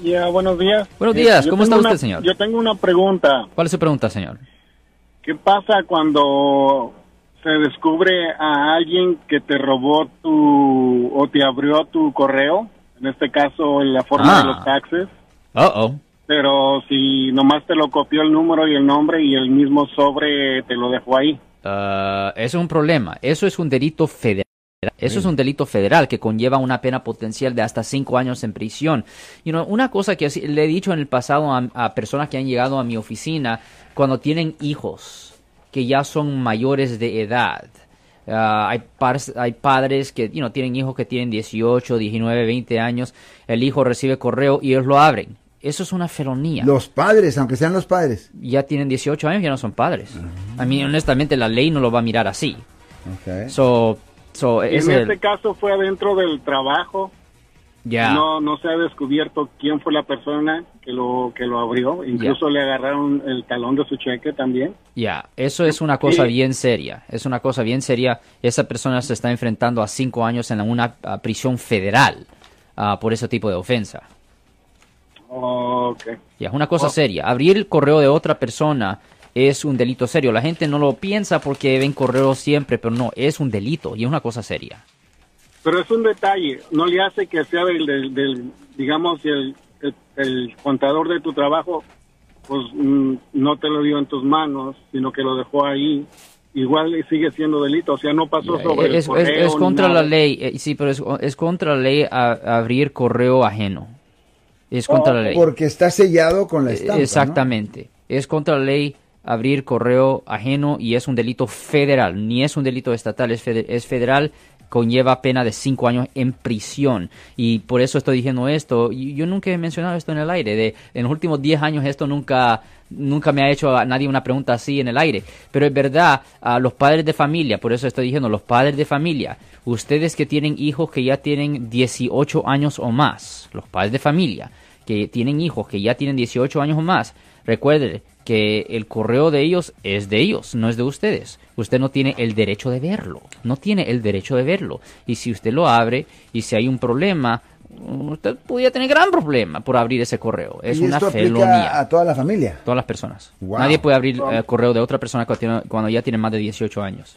Ya, buenos días. Buenos días, Eh, ¿cómo está usted, una- señor? Yo tengo una pregunta. ¿Cuál es su pregunta, señor? ¿Qué pasa cuando se descubre a alguien que te robó tu o te abrió tu correo? En este caso, en la forma Ah. de los taxes. Uh oh. Pero si nomás te lo copió el número y el nombre y el mismo sobre te lo dejó ahí. Ah, eso es un problema. Eso es un delito federal. Eso es un delito federal que conlleva una pena potencial de hasta cinco años en prisión. You know, una cosa que le he dicho en el pasado a, a personas que han llegado a mi oficina cuando tienen hijos que ya son mayores de edad. Ah, hay, par- hay padres que you know, tienen hijos que tienen 18, 19, 20 años. El hijo recibe correo y ellos lo abren. Eso es una felonía. Los padres, aunque sean los padres. Ya tienen 18 años, ya no son padres. A mí, honestamente, la ley no lo va a mirar así. Ok. So, so en el- este caso fue adentro del trabajo. ya. No, no se ha descubierto quién fue la persona que lo que lo abrió. Incluso le agarraron el talón de su cheque también. Ya, eso es una cosa Sí. bien seria. Es una cosa bien seria. Esa persona se está enfrentando a cinco años en una prisión federal ah, por ese tipo de ofensa. Ok. Ya, es una cosa Oh. seria. Abrir el correo de otra persona es un delito serio. La gente no lo piensa porque ven correos siempre, pero no, es un delito y es una cosa seria. Pero es un detalle, no le hace que sea del, del, del, digamos, el, el, el contador de tu trabajo, pues mm, no te lo dio en tus manos, sino que lo dejó ahí. Igual sigue siendo delito, o sea, no pasó Ya, sobre el es, es- correo es ni contra nada. la ley, eh, sí, pero es, es contra la ley a- abrir correo ajeno. Es Oh, contra la ley. Porque está sellado con la estampa. ¿no? Exactamente. Es contra la ley abrir correo ajeno y es un delito federal. Ni es un delito estatal, es, fede- es federal. Conlleva pena de cinco años en prisión. Y por eso estoy diciendo esto. Yo nunca he mencionado esto en el aire. De, en los últimos 10 años esto nunca, nunca me ha hecho a nadie una pregunta así en el aire. Pero es verdad, a los padres de familia, por eso estoy diciendo, los padres de familia, ustedes que tienen hijos que ya tienen 18 años o más, los padres de familia, que tienen hijos que ya tienen 18 años o más, recuerden que el correo de ellos es de ellos, no es de ustedes. Usted no tiene el derecho de verlo, no tiene el derecho de verlo. Y si usted lo abre y si hay un problema, usted podría tener gran problema por abrir ese correo. Es y una esto felonía. a toda la familia. Todas las personas. Wow. Nadie puede abrir el correo de otra persona cuando, tiene- cuando ya tiene más de 18 años.